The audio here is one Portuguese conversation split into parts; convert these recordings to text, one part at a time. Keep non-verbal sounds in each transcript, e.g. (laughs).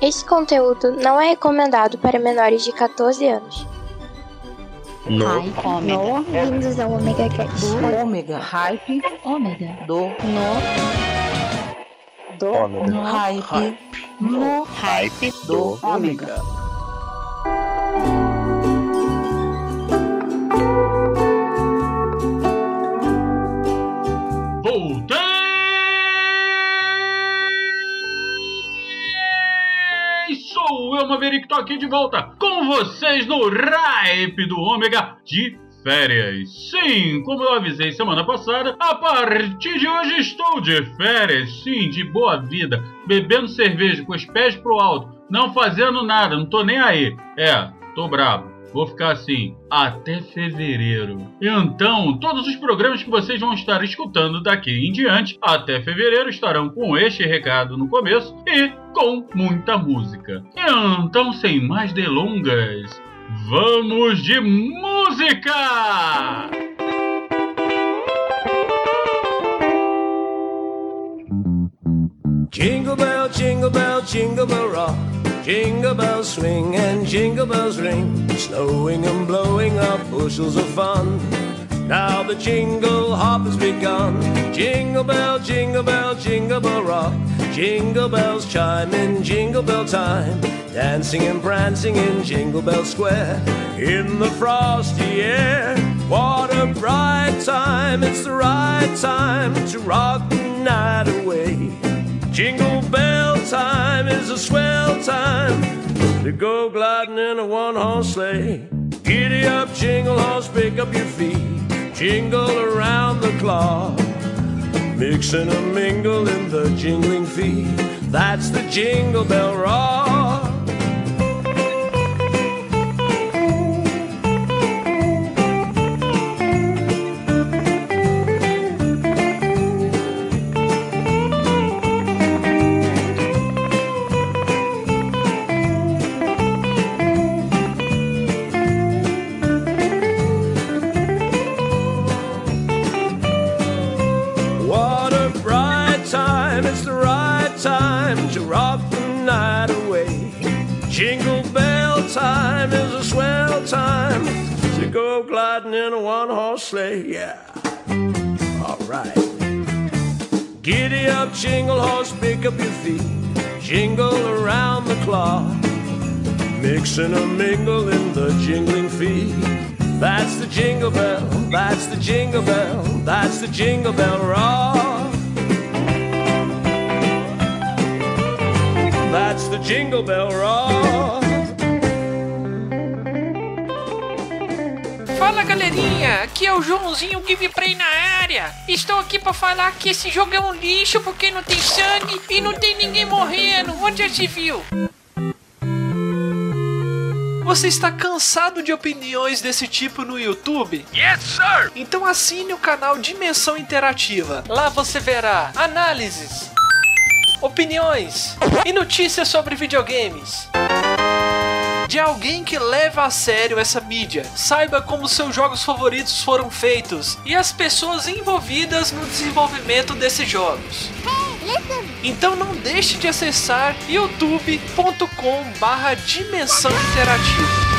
Esse conteúdo não é recomendado para menores de 14 anos. No. Hype. No. Bem-vindos ao Omega Cast. Do ômega. Hype. Ômega. Do. No. Do. Ômega. No. Hype. No. Hype Do. Ômega. Maverick, tô aqui de volta com vocês no Ripe do Ômega de férias. Sim, como eu avisei semana passada, a partir de hoje estou de férias, sim, de boa vida, bebendo cerveja com os pés pro alto, não fazendo nada, não tô nem aí. É, tô bravo. Vou ficar assim até fevereiro. Então, todos os programas que vocês vão estar escutando daqui em diante, até fevereiro, estarão com este recado no começo e com muita música. Então, sem mais delongas, vamos de música! Jingle bell, jingle bell, jingle bell rock. Jingle bells swing and jingle bells ring. Snowing and blowing up bushels of fun. Now the jingle hop has begun. Jingle bell, jingle bell, jingle bell rock. Jingle bells chime in jingle bell time. Dancing and prancing in Jingle Bell Square. In the frosty air. What a bright time. It's the right time to rock the night away. Jingle time is a swell time to go gliding in a one horse sleigh. Giddy up, jingle horse, pick up your feet, jingle around the clock. Mix and a mingle in the jingling feet. That's the jingle bell rock. Sleigh, yeah. Alright. Giddy up, jingle horse, pick up your feet, jingle around the clock. Mix and a mingle in the jingling feet. That's the jingle bell, that's the jingle bell, that's the jingle bell rock. That's the jingle bell rock. Fala galerinha, aqui é o Joãozinho Gameplay na área. Estou aqui pra falar que esse jogo é um lixo porque não tem sangue e não tem ninguém morrendo. Onde já se viu? Você está cansado de opiniões desse tipo no YouTube? Yes, sir! Então assine o canal Dimensão Interativa. Lá você verá análises, opiniões e notícias sobre videogames. De alguém que leva a sério essa mídia, saiba como seus jogos favoritos foram feitos e as pessoas envolvidas no desenvolvimento desses jogos. Então não deixe de acessar youtube.com barra Dimensão Interativa.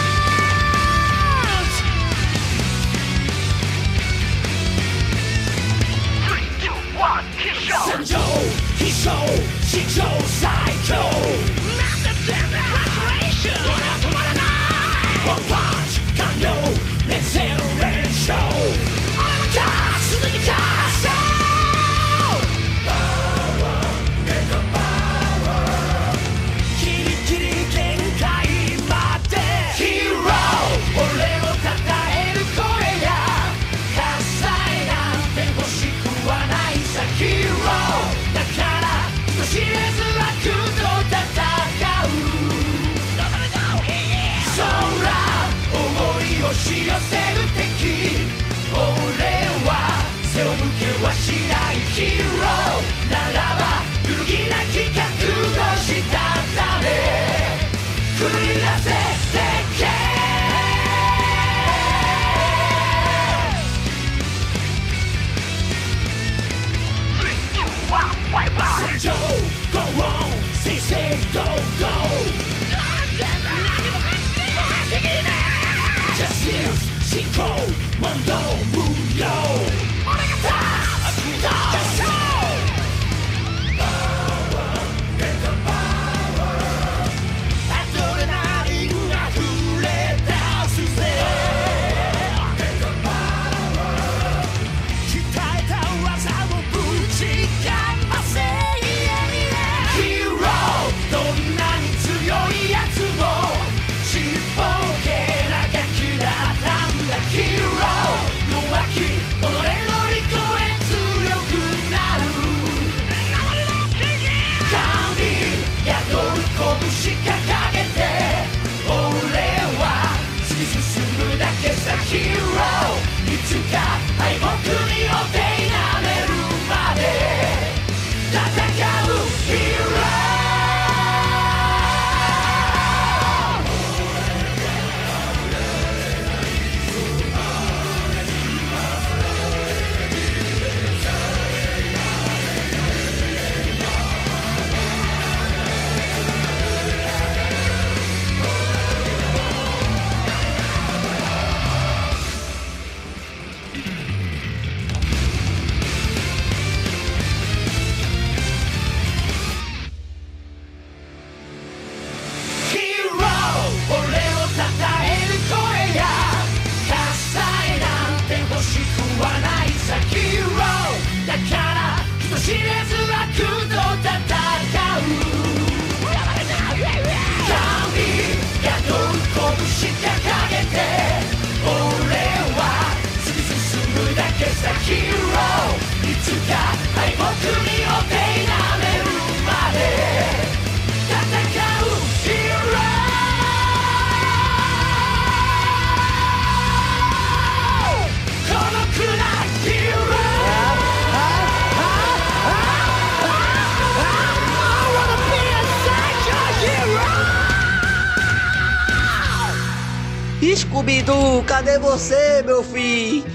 Você, meu filho?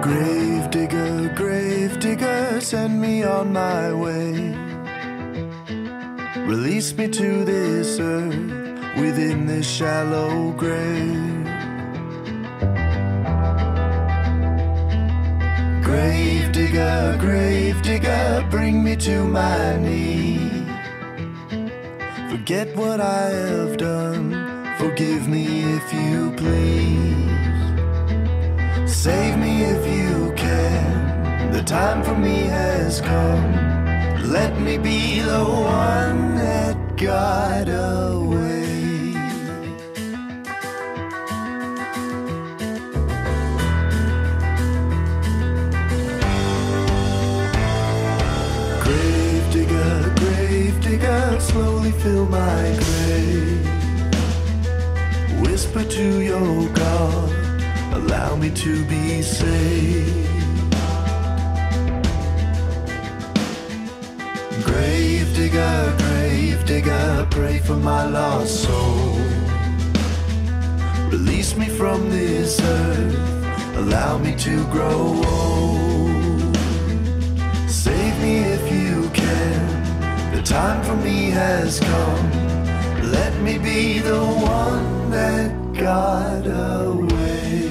Grave digger, grave digger, send me on my way. Release me to this earth within this shallow grave. Grave digger, grave digger, bring me to my knees. Forget what I have done, forgive me if you please. Save me if you can, the time for me has come. Let me be the one that got away. Fill my grave. Whisper to your God, allow me to be saved. Grave digger, grave digger, pray for my lost soul. Release me from this earth, allow me to grow old. Save me if you can, time for me has come. Let me be the one that got away.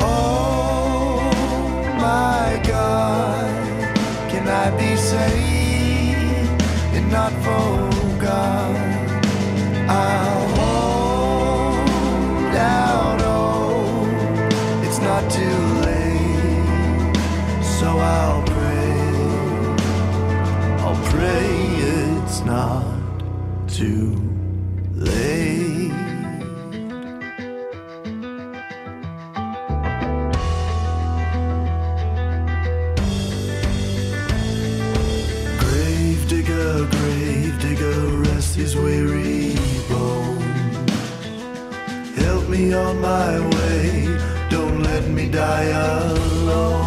Oh my God, can I be saved and not forgot? Not too late. Grave digger, grave digger, rest his weary bones. Help me on my way, don't let me die alone.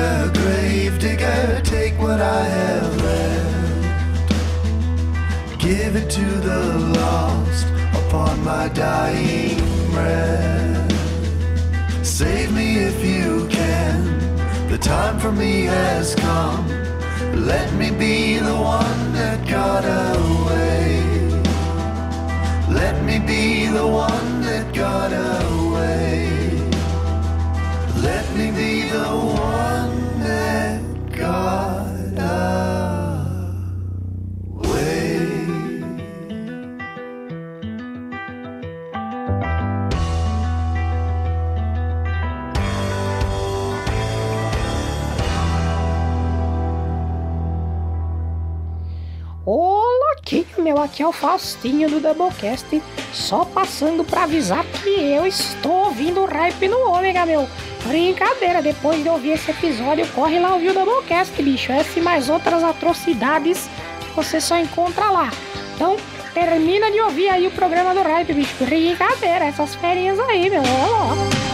Digger, grave digger, take what I have left. Give it to the lost upon my dying breath. Save me if you can. The time for me has come. Let me be the one that got away. Let me be the one that got away. Let me be the one aqui, é o Faustinho do Doublecast, só passando pra avisar que eu estou ouvindo o hype no Ômega, meu. Brincadeira, depois de ouvir esse episódio, corre lá ouvir o Doublecast, bicho. Essa e mais outras atrocidades você só encontra lá. Então, termina de ouvir aí o programa do hype, bicho. Brincadeira, essas ferinhas aí, meu. Ó, ó.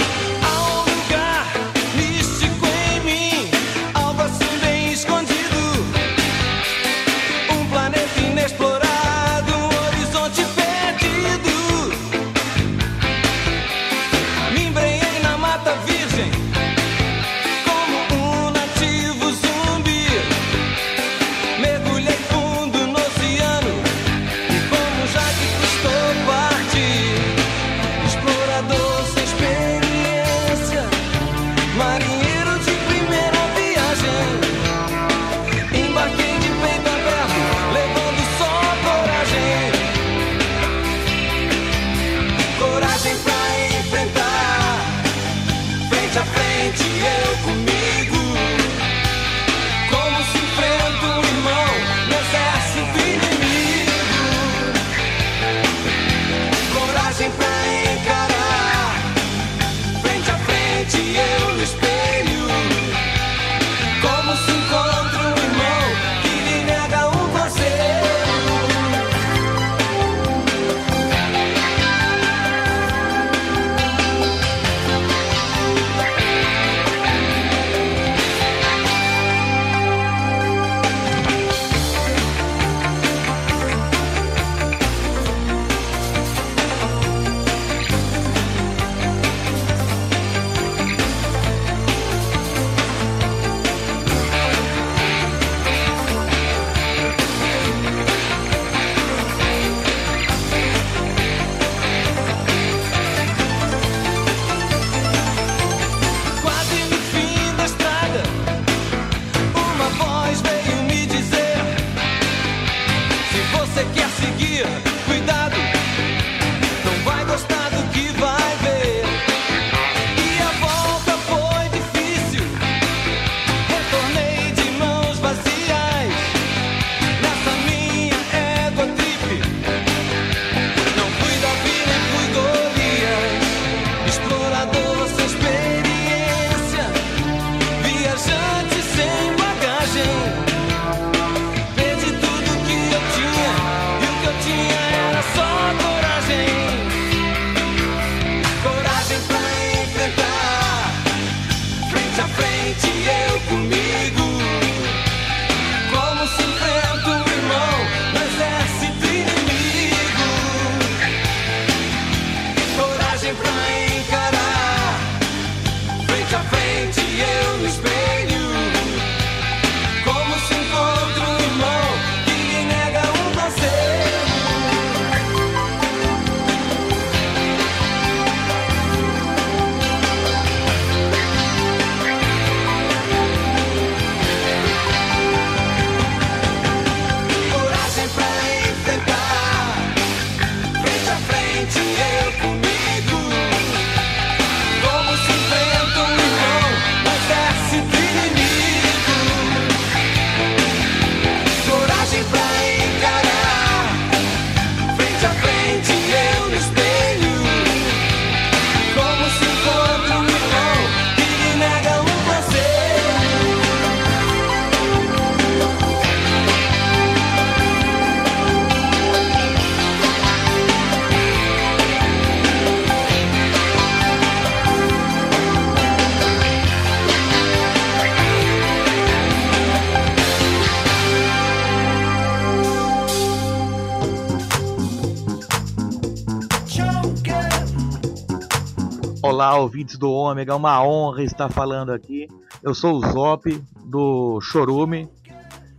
Ouvintes do Ômega, uma honra estar falando aqui. Eu sou o Zop, do Chorume,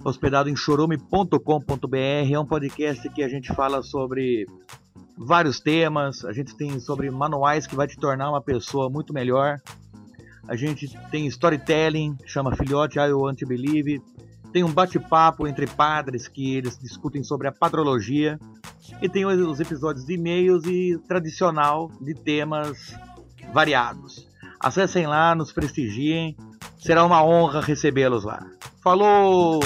hospedado em chorume.com.br. É um podcast que a gente fala sobre vários temas, a gente tem sobre manuais que vai te tornar uma pessoa muito melhor. A gente tem storytelling, chama Filhote I Want to Believe. Tem um bate-papo entre padres que eles discutem sobre a padrologia. E tem os episódios de e-mails e tradicional de temas variados. Acessem lá, nos prestigiem. Será uma honra recebê-los lá. Falou!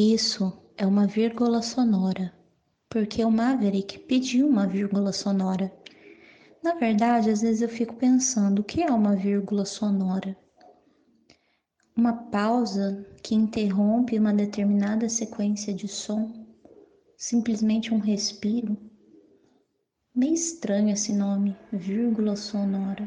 Isso é uma vírgula sonora, porque o Maverick pediu uma vírgula sonora. Na verdade, às vezes eu fico pensando, o que é uma vírgula sonora? Uma pausa que interrompe uma determinada sequência de som? Simplesmente um respiro? Meio estranho esse nome, vírgula sonora.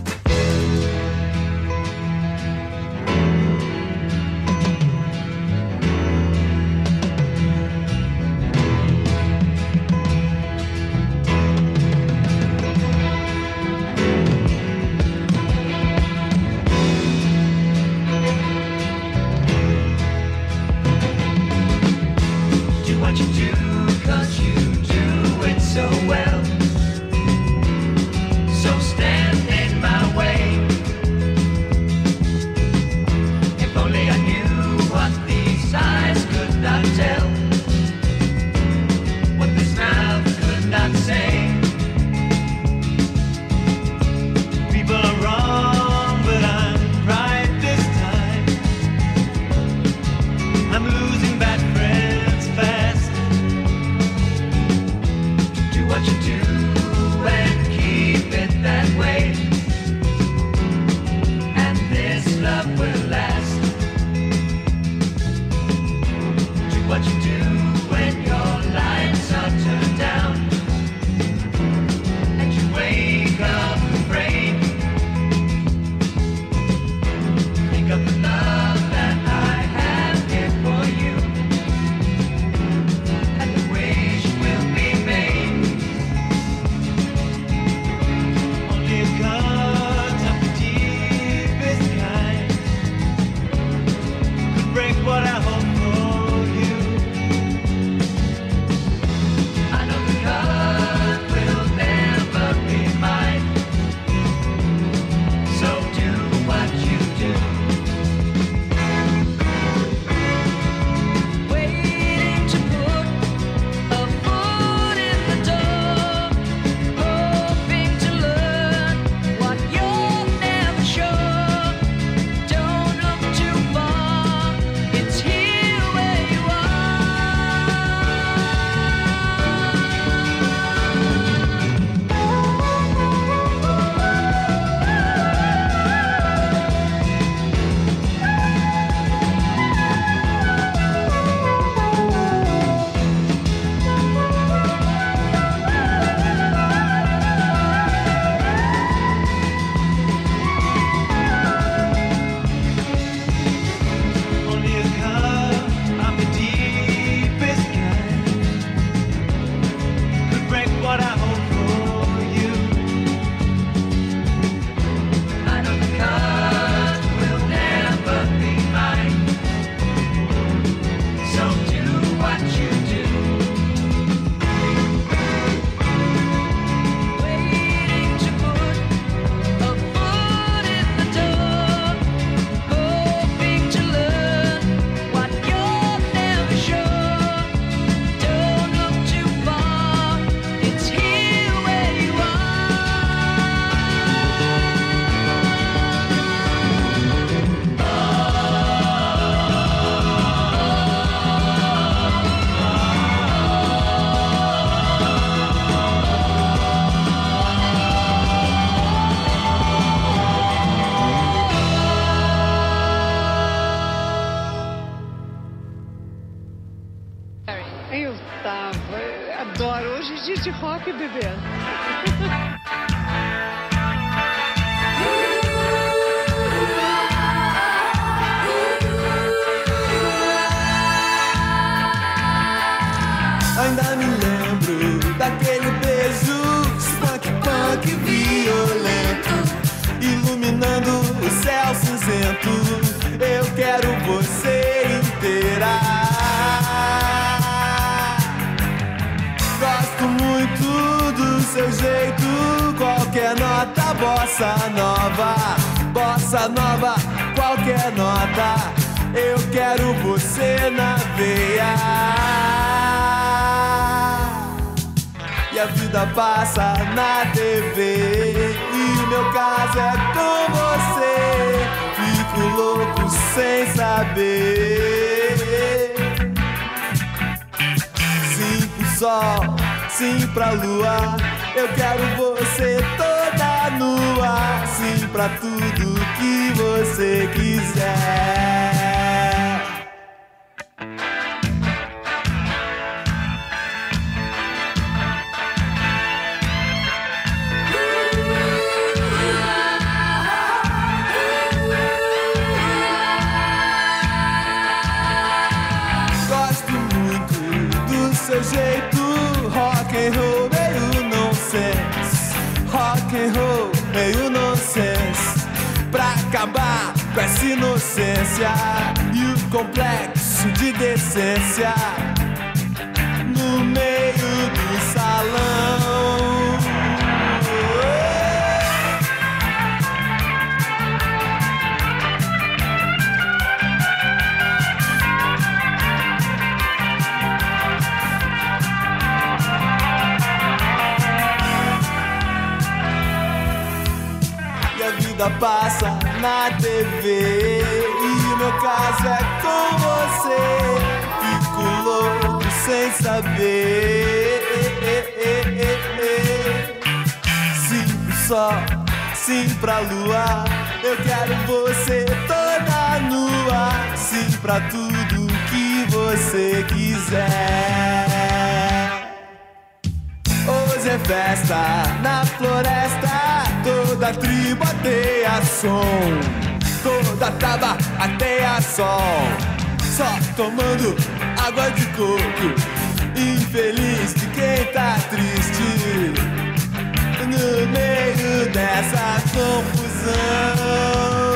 inocência E o complexo de decência No meio do salão. E a vida passa na TV saber. Sim sol, sim pra lua. Eu quero você toda nua. Sim pra tudo que você quiser. Hoje é festa na floresta, toda tribo ateia som, toda taba ateia sol, só tomando água de coco, infeliz de quem tá triste, no meio dessa confusão.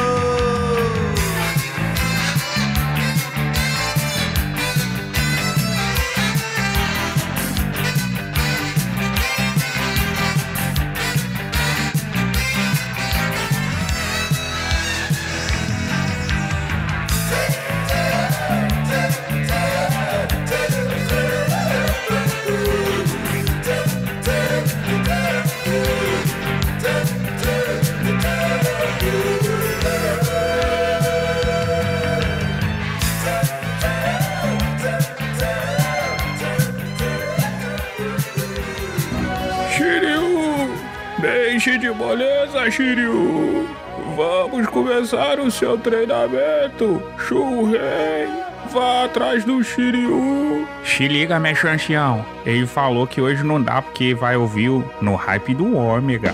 Moleza, Shiryu! Vamos começar o seu treinamento! Shurrei! Vá atrás do Shiryu! Se liga, mestre ancião. Ele falou que hoje não dá porque vai ouvir no hype do Ômega.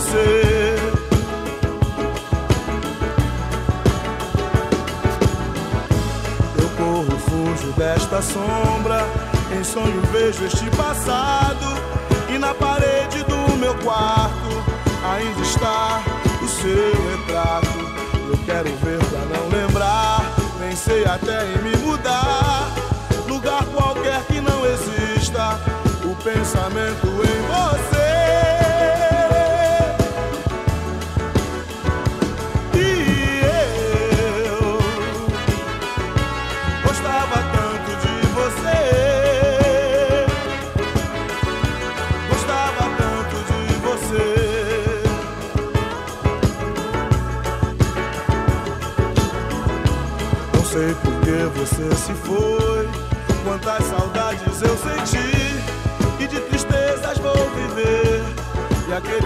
Você. Eu corro, fujo desta sombra. Em sonho vejo este passado. E na parede do meu quarto ainda está o seu retrato. Eu quero ver pra não lembrar. Nem Pensei até em me mudar,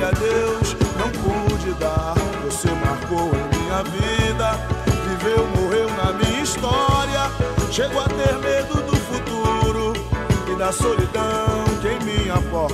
Aquele adeus não pude dar. Você marcou em minha vida. Viveu, morreu na minha história. Chego a ter medo do futuro. E da solidão que em minha porta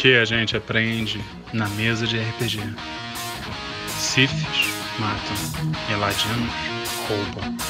Que a gente aprende na mesa de RPG? Sifis matam, Eladinos roubam.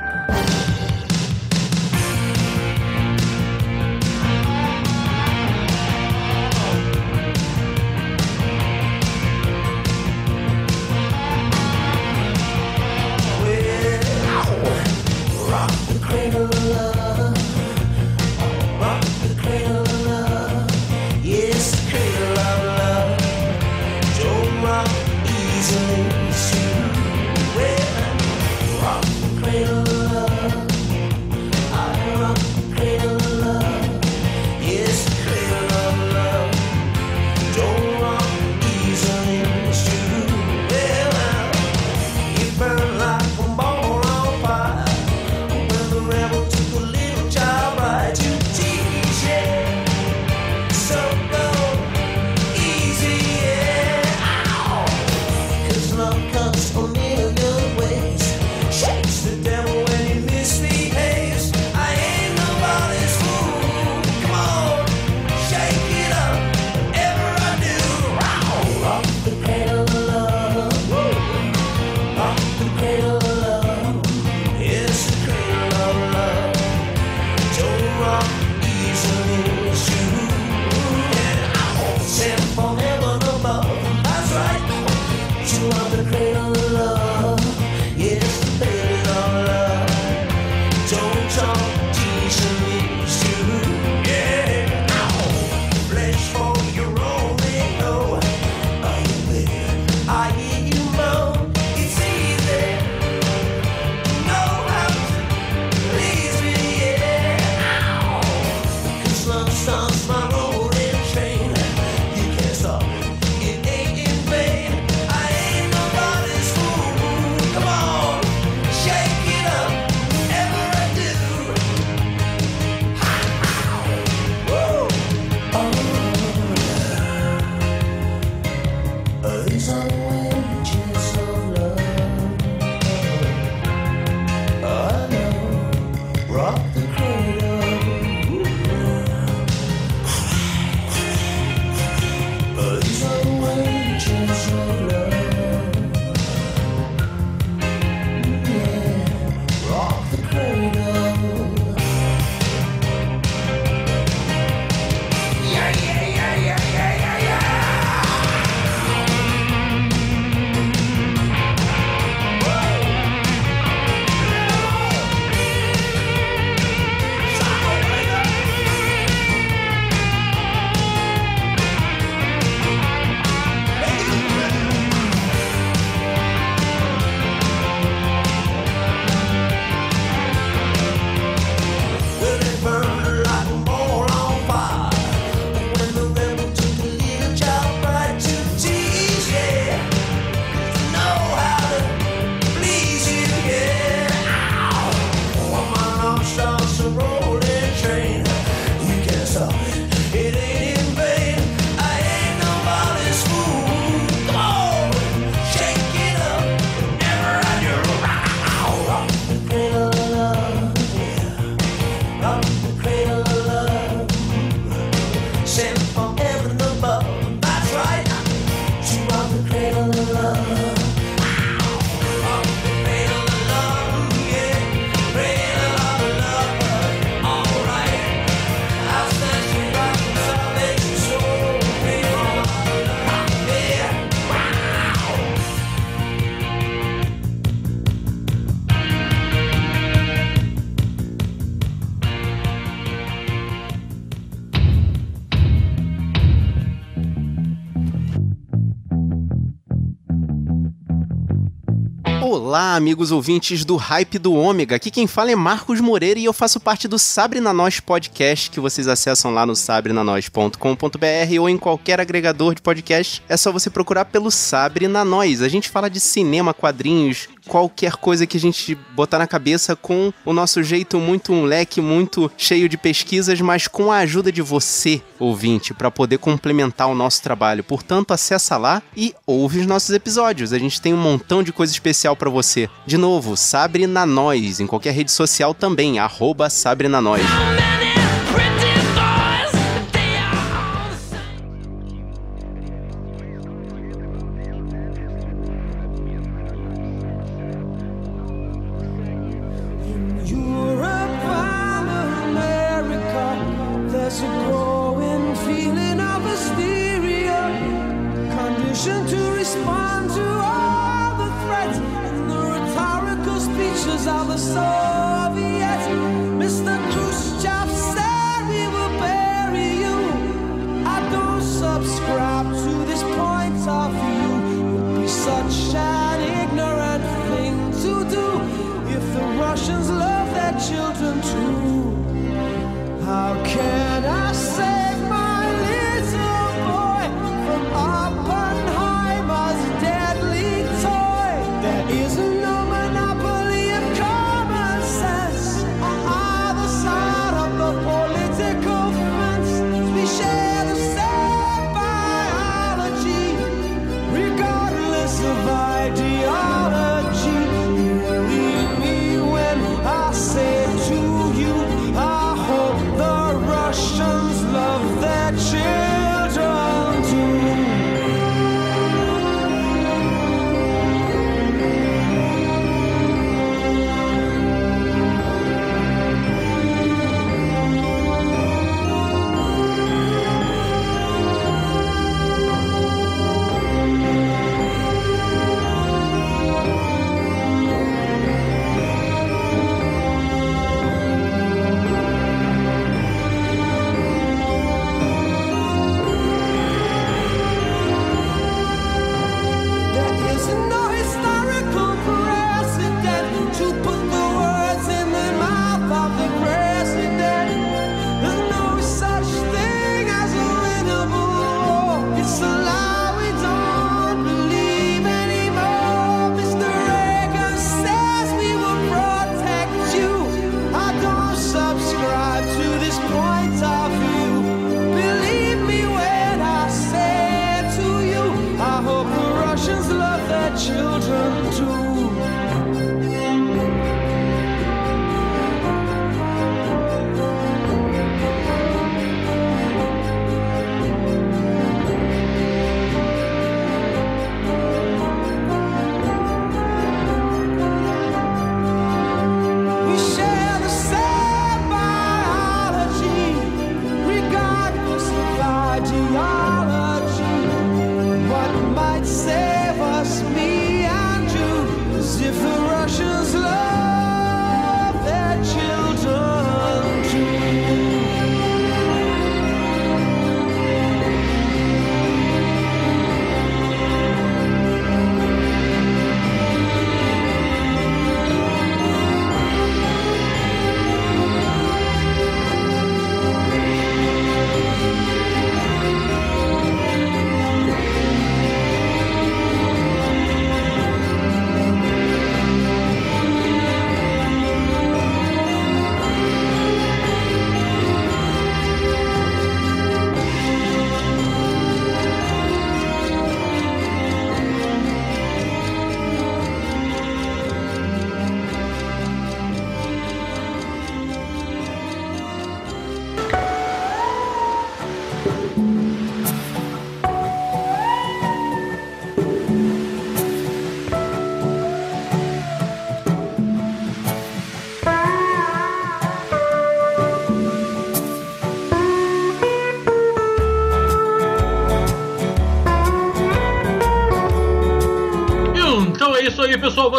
Olá, amigos ouvintes do Hype do Ômega. Aqui quem fala é Marcos Moreira e eu faço parte do Sabre na Nós Podcast, que vocês acessam lá no sabrenanois.com.br ou em qualquer agregador de podcast. É só você procurar pelo Sabre na Nós. A gente fala de cinema, quadrinhos, qualquer coisa que a gente botar na cabeça com o nosso jeito muito um leque, muito cheio de pesquisas, mas com a ajuda de você, ouvinte, para poder complementar o nosso trabalho. Portanto, acessa lá e ouve os nossos episódios. A gente tem um montão de coisa especial para você. De novo, Sabre na Nós, em qualquer rede social também, arroba Sabre na Nós.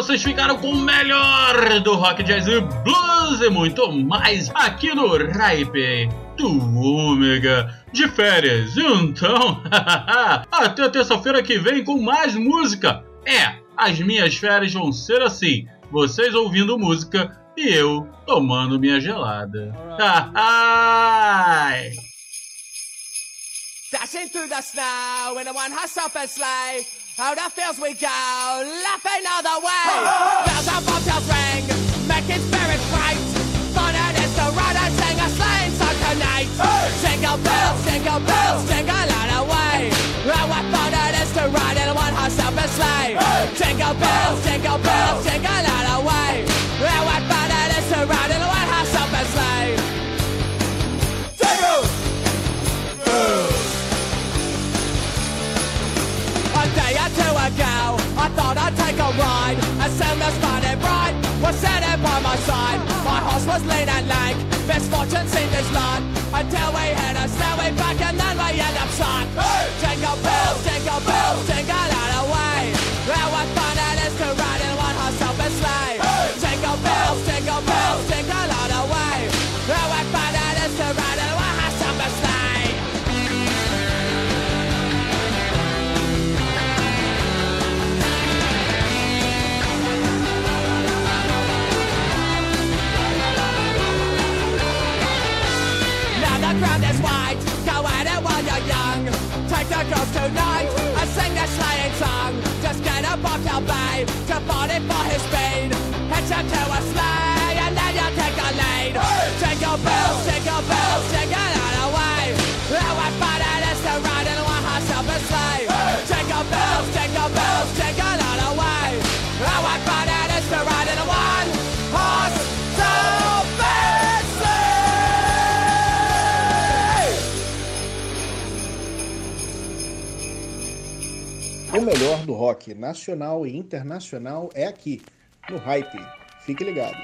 Vocês ficaram com o melhor do rock, jazz e blues e muito mais aqui no Ripe do Ômega de férias. Então, (laughs) até terça-feira que vem com mais música. É, as minhas férias vão ser assim: vocês ouvindo música e eu tomando minha gelada. Dashing through the snow in a one horse open sleigh. Out the fields we go, laughing all the way. Bells on bobtails ring, making spirits bright. Fun it is to ride and sing a sleighing song tonight. Jingle bells, jingle bells, jingle all the way. Oh, what fun it is to ride in one horse open sleigh. Jingle bells, jingle bells, jingle all the way. Ago, I thought I'd take a ride. As soon as and right, was sitting by my side. My horse was lean and lank, misfortune seemed his lot. Until we hit a snowy back and then we end up stuck. Jingle bells, jingle bells, jingle And then you take a lead. Is is. O melhor do rock nacional e internacional é aqui, no Hype. Fique ligado.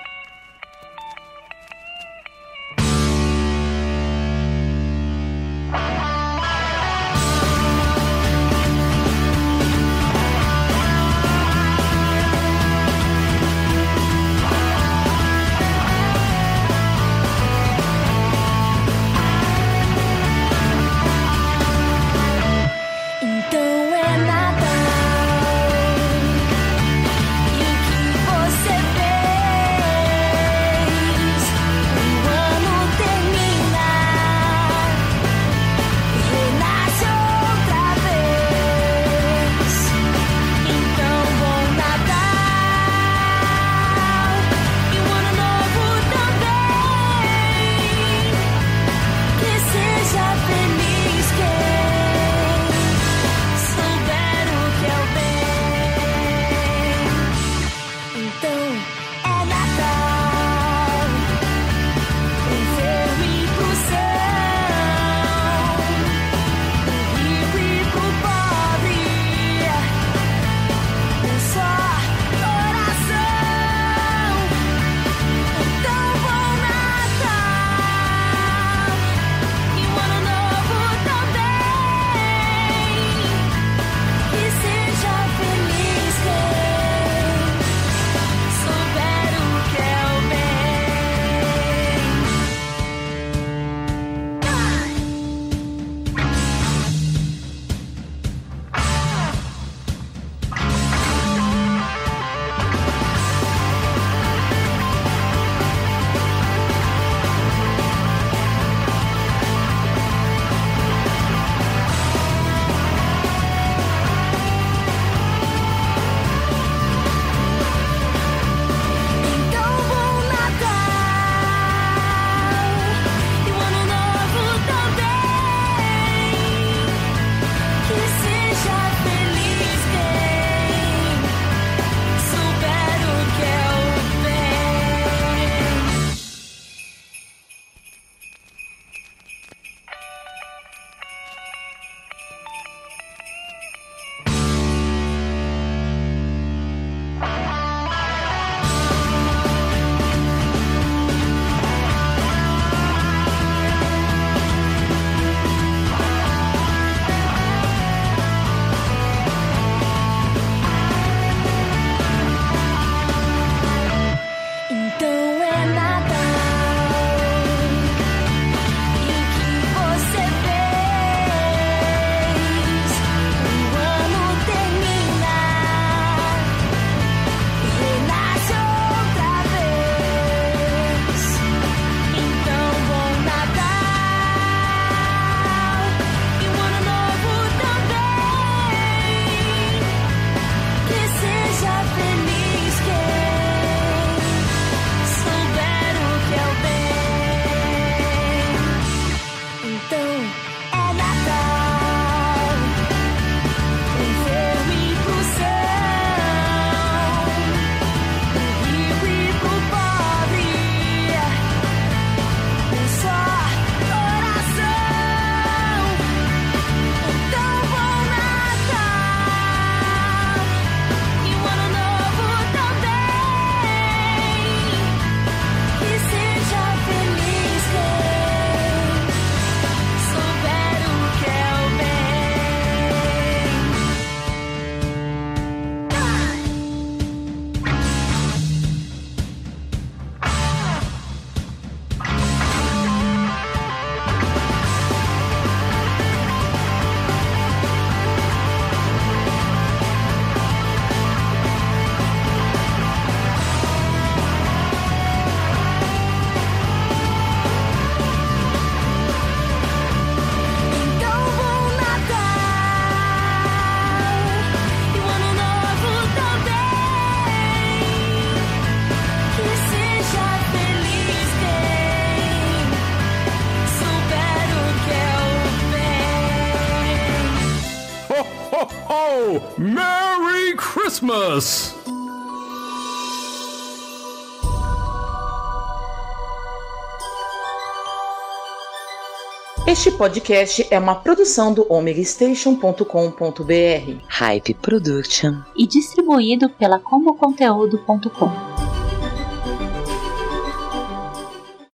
Este podcast é uma produção do omegastation.com.br. Hype Production. E distribuído pela comoconteúdo.com.